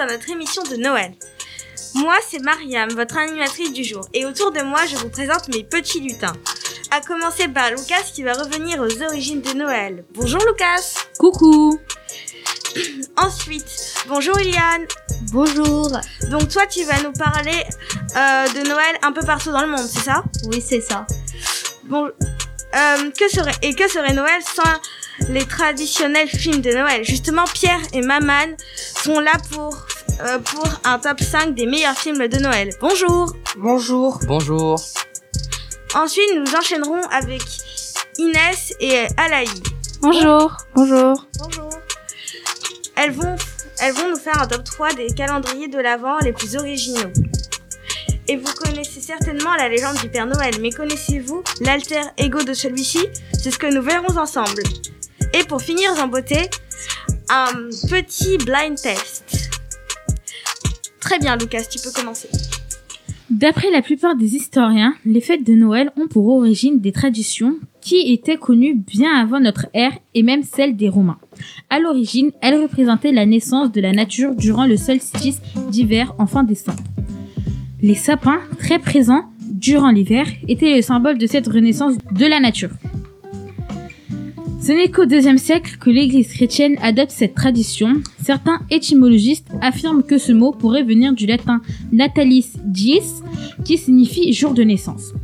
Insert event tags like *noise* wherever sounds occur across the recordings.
dans notre émission de Noël. Moi, c'est Mariam, votre animatrice du jour, et autour de moi, je vous présente mes petits lutins. À commencer par Lucas qui va revenir aux origines de Noël. Bonjour Lucas Coucou *clears throat* Ensuite, bonjour Iliane Bonjour Donc toi, tu vas nous parler euh, de Noël un peu partout dans le monde, c'est ça? Oui, c'est ça. Bon, euh, que serait, et que serait Noël sans les traditionnels films de Noël? Justement, Pierre et Maman sont là pour, euh, pour un top 5 des meilleurs films de Noël. Bonjour Bonjour. Bonjour. Ensuite, nous enchaînerons avec Inès et Alaï. Bonjour Bonjour Bonjour. Elles vont, elles vont nous faire un top 3 des calendriers de l'Avent les plus originaux. Et vous connaissez certainement la légende du Père Noël, mais connaissez-vous l'alter ego de celui-ci? C'est ce que nous verrons ensemble. Et pour finir en beauté, un petit blind test. Très bien, Lucas, tu peux commencer. D'après la plupart des historiens, les fêtes de Noël ont pour origine des traditions qui étaient connues bien avant notre ère et même celles des Romains. À l'origine, elles représentaient la naissance de la nature durant le solstice d'hiver en fin décembre. Les sapins, très présents durant l'hiver, étaient le symbole de cette renaissance de la nature. Ce n'est qu'au deuxième siècle que l'Église chrétienne adopte cette tradition. Certains étymologistes affirment que ce mot pourrait venir du latin natalis dies, qui signifie jour de naissance.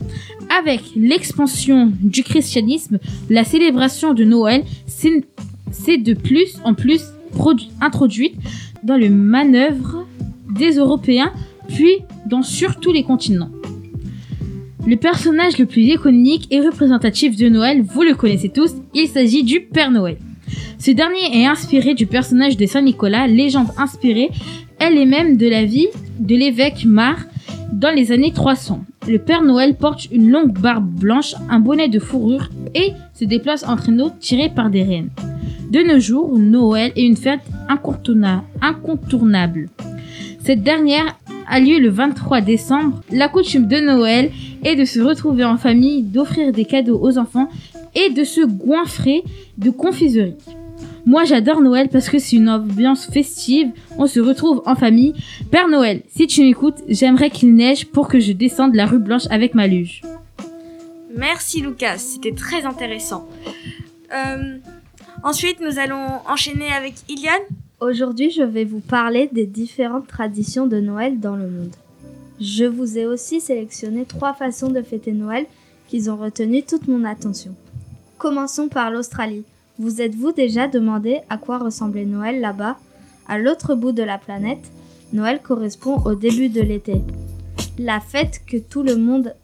Avec l'expansion du christianisme, la célébration de Noël s'est de plus en plus introduite dans le manœuvre des Européens, puis dans sur tous les continents. Le personnage le plus iconique et représentatif de Noël, vous le connaissez tous, il s'agit du Père Noël. Ce dernier est inspiré du personnage de Saint Nicolas, légende inspirée elle-même de la vie de l'évêque Mar dans les années 300. Le Père Noël porte une longue barbe blanche, un bonnet de fourrure et se déplace en traîneau tiré par des rennes. De nos jours, Noël est une fête incontourna- incontournable. Cette dernière a lieu le 23 décembre. La coutume de Noël est de se retrouver en famille, d'offrir des cadeaux aux enfants et de se goinfrer de confiserie. Moi j'adore Noël parce que c'est une ambiance festive, on se retrouve en famille. Père Noël, si tu m'écoutes, j'aimerais qu'il neige pour que je descende la rue Blanche avec ma luge. Merci Lucas, c'était très intéressant. Euh, ensuite, nous allons enchaîner avec Iliane. Aujourd'hui, je vais vous parler des différentes traditions de Noël dans le monde. Je vous ai aussi sélectionné trois façons de fêter Noël qui ont retenu toute mon attention. Commençons par l'Australie. Vous êtes-vous déjà demandé à quoi ressemblait Noël là-bas À l'autre bout de la planète, Noël correspond au début de l'été. La fête que tout le monde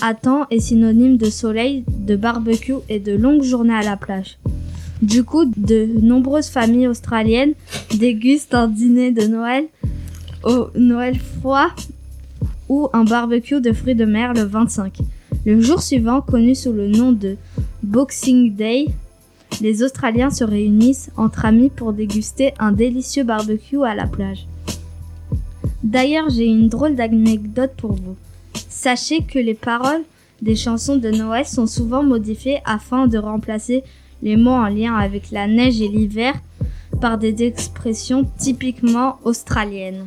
attend est synonyme de soleil, de barbecue et de longues journées à la plage. Du coup, de nombreuses familles australiennes dégustent un dîner de Noël au Noël froid ou un barbecue de fruits de mer le 25. Le jour suivant, connu sous le nom de Boxing Day, les Australiens se réunissent entre amis pour déguster un délicieux barbecue à la plage. D'ailleurs, j'ai une drôle d'anecdote pour vous. Sachez que les paroles des chansons de Noël sont souvent modifiées afin de remplacer les mots en lien avec la neige et l'hiver par des expressions typiquement australiennes.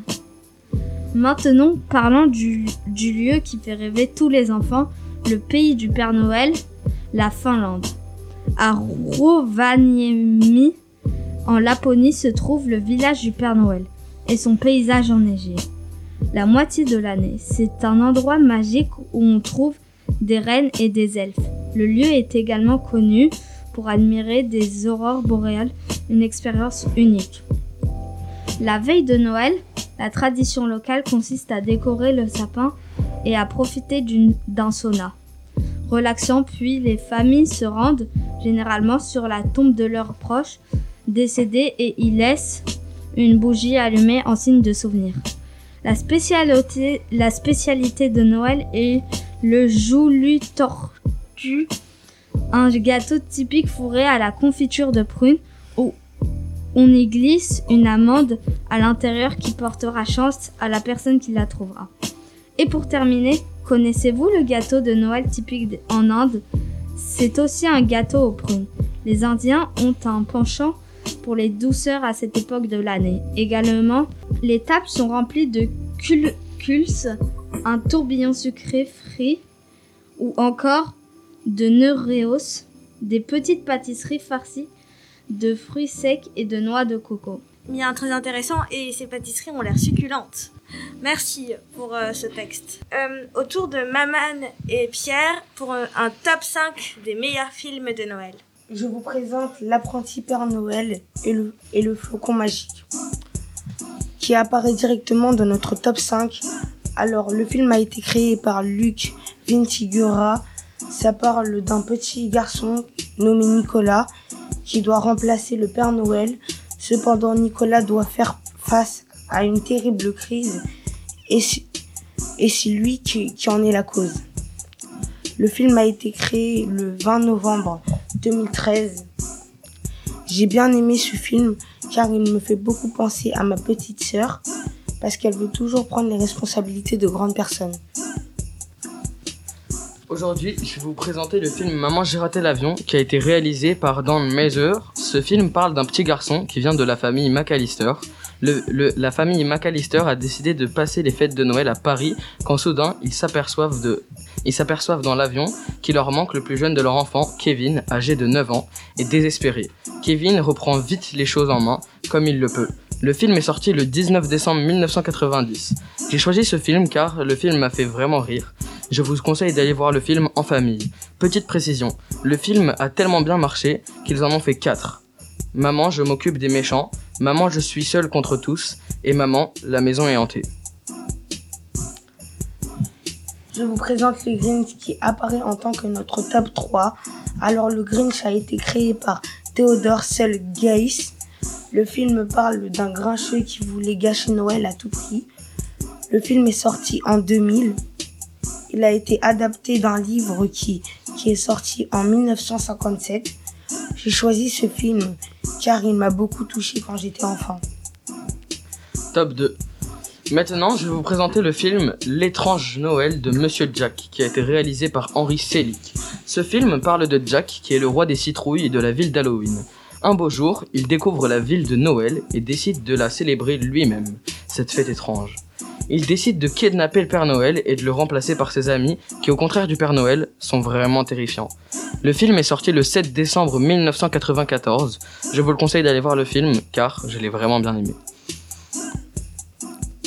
Maintenant, parlons du, lieu qui fait rêver tous les enfants, le pays du Père Noël, la Finlande. À Rovaniemi, en Laponie, se trouve le village du Père Noël et son paysage enneigé. La moitié de l'année, c'est un endroit magique où on trouve des reines et des elfes. Le lieu est également connu pour admirer des aurores boréales, une expérience unique. La veille de Noël, la tradition locale consiste à décorer le sapin et à profiter d'un sauna. Relaxant, puis les familles se rendent généralement sur la tombe de leurs proches décédés et y laissent une bougie allumée en signe de souvenir. La spécialité, de Noël est le joulu tortu, un gâteau typique fourré à la confiture de prune on y glisse une amande à l'intérieur qui portera chance à la personne qui la trouvera. Et pour terminer, connaissez-vous le gâteau de Noël typique en Inde? C'est aussi un gâteau aux prunes. Les Indiens ont un penchant pour les douceurs à cette époque de l'année. Également Les tables sont remplies de culculus, un tourbillon sucré frit, ou encore de neuréos, des petites pâtisseries farcies de fruits secs et de noix de coco. Bien très intéressant et ces pâtisseries ont l'air succulentes. Merci pour euh, ce texte. Euh, autour de Maman et Pierre pour un, un top 5 des meilleurs films de Noël. Je vous présente L'apprenti Père Noël et le, et le flocon magique, qui apparaît directement dans notre top 5. Alors, le film a été créé par Luc Vintigura. Ça parle d'un petit garçon nommé Nicolas qui doit remplacer le Père Noël. Cependant, Nicolas doit faire face à une terrible crise et c'est lui qui, en est la cause. Le film a été créé le 20 novembre 2013. J'ai bien aimé ce film car il me fait beaucoup penser à ma petite sœur parce qu'elle veut toujours prendre les responsabilités de grandes personnes. Aujourd'hui, je vais vous présenter le film Maman j'ai raté l'avion qui a été réalisé par Dan Mazer. Ce film parle d'un petit garçon qui vient de la famille McAllister. La famille McAllister a décidé de passer les fêtes de Noël à Paris quand soudain ils s'aperçoivent ils s'aperçoivent dans l'avion qu'il leur manque le plus jeune de leur enfant, Kevin, âgé de 9 ans, et désespéré. Kevin reprend vite les choses en main, comme il le peut. Le film est sorti le 19 décembre 1990. J'ai choisi ce film car le film m'a fait vraiment rire. Je vous conseille d'aller voir le film en famille. Petite précision, le film a tellement bien marché qu'ils en ont fait 4. Maman, je m'occupe des méchants. Maman, je suis seul contre tous. Et maman, la maison est hantée. Je vous présente le Grinch qui apparaît en tant que notre top 3. Alors le Grinch a été créé par Theodore Selgeiss. Le film parle d'un grincheux qui voulait gâcher Noël à tout prix. Le film est sorti en 2000. Il a été adapté d'un livre qui, est sorti en 1957. J'ai choisi ce film car il m'a beaucoup touché quand j'étais enfant. Top 2. Maintenant, je vais vous présenter le film L'étrange Noël de Monsieur Jack, qui a été réalisé par Henry Selick. Ce film parle de Jack, qui est le roi des citrouilles et de la ville d'Halloween. Un beau jour, il découvre la ville de Noël et décide de la célébrer lui-même, cette fête étrange. Il décide de kidnapper le Père Noël et de le remplacer par ses amis, qui au contraire du Père Noël, sont vraiment terrifiants. Le film est sorti le 7 décembre 1994. Je vous le conseille d'aller voir le film, car je l'ai vraiment bien aimé.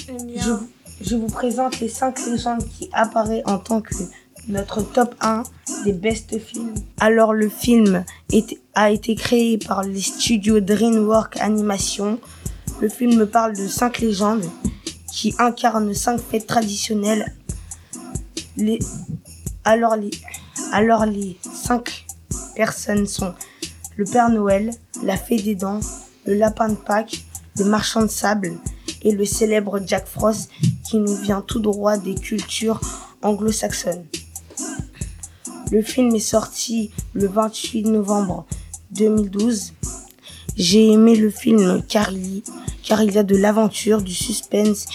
Je, je, vous présente les 5 légendes qui apparaissent en tant que notre top 1 des best films. Alors le film a été créé par les studios DreamWorks Animation. Le film parle de 5 légendes qui incarnent 5 fêtes traditionnelles. Les, alors les, alors les 5 personnes sont le Père Noël, la Fée des Dents, le Lapin de Pâques, le Marchand de Sable, et le célèbre Jack Frost qui nous vient tout droit des cultures anglo-saxonnes. Le film est sorti le 28 novembre 2012. J'ai aimé le film car car il y a de l'aventure, du suspense.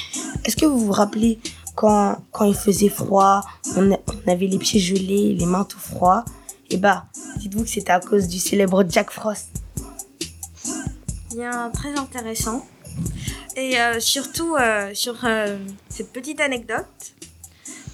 Est-ce que vous vous rappelez quand, quand il faisait froid, on, avait les pieds gelés, les mains tout froids? Et bah, dites-vous que c'était à cause du célèbre Jack Frost. Bien, très intéressant. Et euh, surtout euh, sur euh, cette petite anecdote.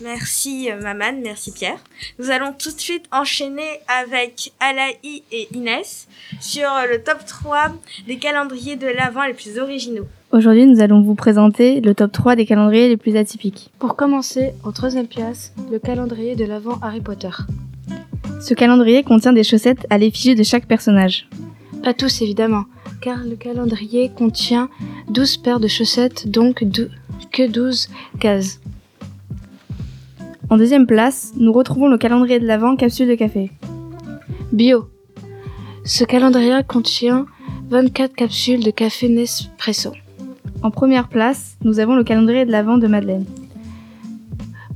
Merci Maman, merci Pierre. Nous allons tout de suite enchaîner avec Alaï et Inès sur le top 3 des calendriers de l'Avent les plus originaux. Aujourd'hui, nous allons vous présenter le top 3 des calendriers les plus atypiques. Pour commencer, en troisième place, le calendrier de l'Avent Harry Potter. Ce calendrier contient des chaussettes à l'effigie de chaque personnage. Pas tous évidemment, car le calendrier contient 12 paires de chaussettes, donc que 12 cases. En deuxième place, nous retrouvons le calendrier de l'Avent capsule de café. Bio. Ce calendrier contient 24 capsules de café Nespresso. En première place, nous avons le calendrier de l'Avent de Madeleine.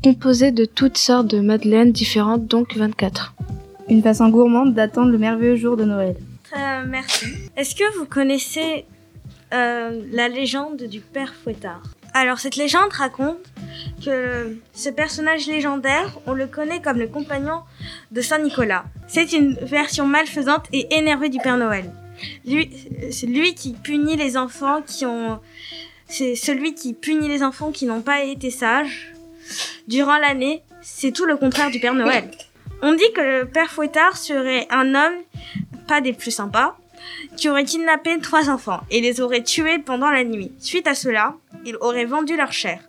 Composé de toutes sortes de madeleines différentes, donc 24. Une façon gourmande d'attendre le merveilleux jour de Noël. Euh, merci. Est-ce que vous connaissez euh, la légende du Père Fouettard? Alors cette légende raconte que ce personnage légendaire, on le connaît comme le compagnon de Saint Nicolas. C'est une version malfaisante et énervée du Père Noël. C'est lui qui punit les enfants qui ont c'est celui qui punit les enfants qui n'ont pas été sages. Durant l'année, c'est tout le contraire du Père Noël. On dit que le Père Fouettard serait un homme, pas des plus sympas, qui aurait kidnappé trois enfants et les aurait tués pendant la nuit. Suite à cela, il aurait vendu leur chair.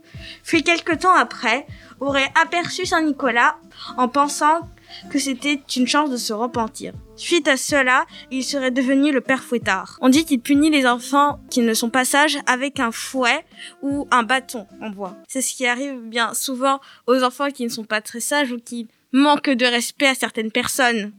Puis quelque temps après, aurait aperçu Saint Nicolas en pensant que c'était une chance de se repentir. Suite à cela, il serait devenu le père fouettard. On dit qu'il punit les enfants qui ne sont pas sages avec un fouet ou un bâton en bois. C'est ce qui arrive bien souvent aux enfants qui ne sont pas très sages ou qui manquent de respect à certaines personnes.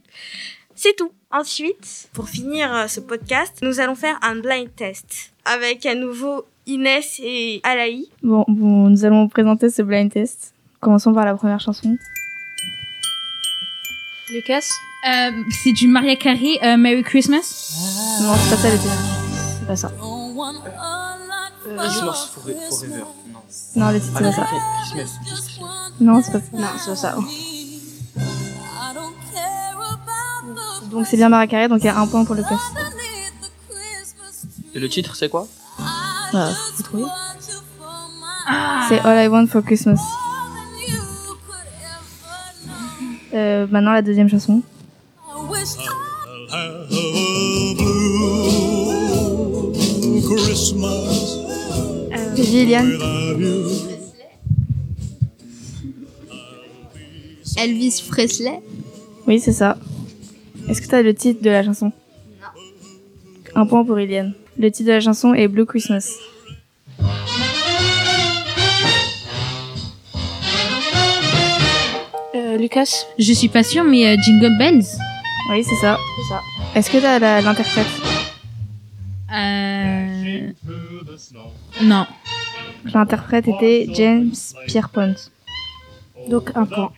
C'est tout. Ensuite, pour finir euh, ce podcast, nous allons faire un blind test avec à nouveau Inès et Alaï. Bon, bon, nous allons vous présenter ce blind test. Commençons par la première chanson. Lucas Euh, c'est du Maria Carey, euh, Merry Christmas. Non, c'est pas ça le titre. C'est pas ça. Christmas Fore- Forever. Non. Non, le titre, c'est pas ça. Christmas. Non, c'est pas ça. Non, c'est pas ça. Donc c'est bien Mara Carré, donc il y a un point pour le classe. Et le titre, c'est quoi? Voilà, vous trouvez C'est All I Want for Christmas. Euh, maintenant la deuxième chanson. J'ai dit Eliane. Elvis Presley? Oui, c'est ça. Est-ce que t'as le titre de la chanson? Non. Un point pour Eliane. Le titre de la chanson est Blue Christmas. Euh, Lucas? Je suis pas sûre, mais euh, Jingle Bells. Oui, c'est ça. C'est ça. Est-ce que t'as l'interprète? Euh... Non. L'interprète était James Pierpont. Donc un point.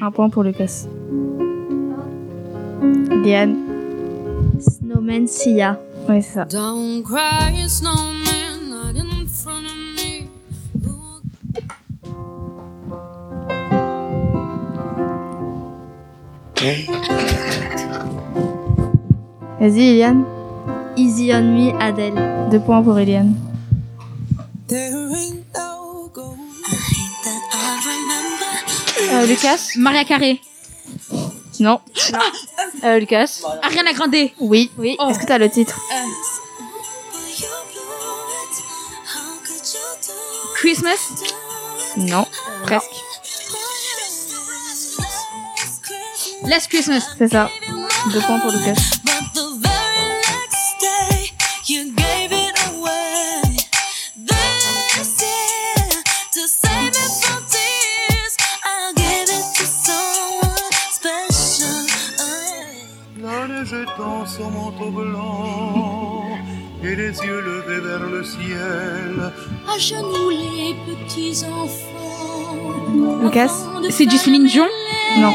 Un point pour Lucas. Eliane. Snowman Sia. Oui, c'est ça. Don't cry, snowman, not in front of me. Vas-y, Eliane. Easy on Me Adele. Deux points pour Eliane. Euh, Lucas Maria Carey. Non. euh, Lucas Ariana Grande. Oui. Oui. Est-ce que t'as le titre Christmas? Non. Presque. Last Christmas. C'est ça. Deux points pour Lucas. Étend son manteau blanc et les yeux levés vers le ciel. À genoux les petits enfants. Lucas C'est du Céline Dion Non.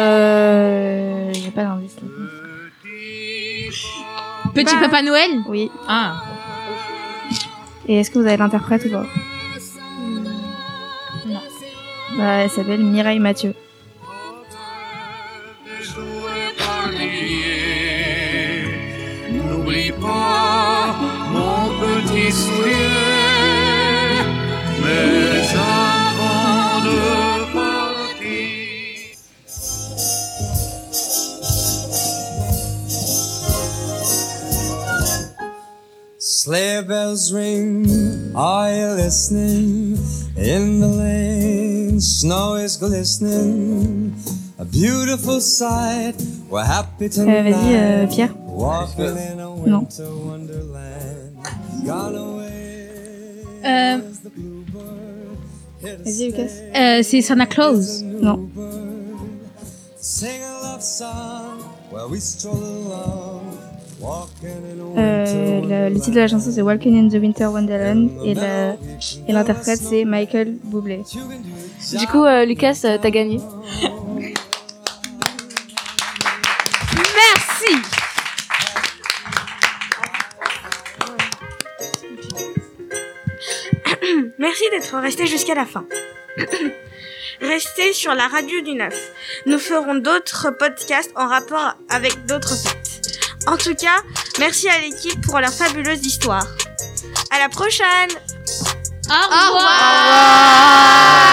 Euh. J'ai pas d'indice. là. Petit Papa Noël. Oui. Ah. Et est-ce que vous avez l'interprète ou pas? Non. Bah, elle s'appelle Mireille Mathieu. Sleigh bells ring, are you listening? In the lane, snow is glistening. A beautiful sight, we're happy Euh, tonight. Vas-y, euh, Pierre. Walking in a Non. winter wonderland. Gone away Euh, Vas-y, Lucas. euh, c'est Santa Claus. Non. Sing a love song while we stroll along. Euh, le, le titre de la chanson c'est Walking in the Winter Wonderland et la- et l'interprète c'est Michael Bublé. Du coup, euh, Lucas, euh, t'as gagné. Merci. Merci d'être resté jusqu'à la fin. Restez sur la radio du 9. Nous ferons d'autres podcasts en rapport avec d'autres. En tout cas, merci à l'équipe pour leur fabuleuse histoire. À la prochaine Au revoir. revoir.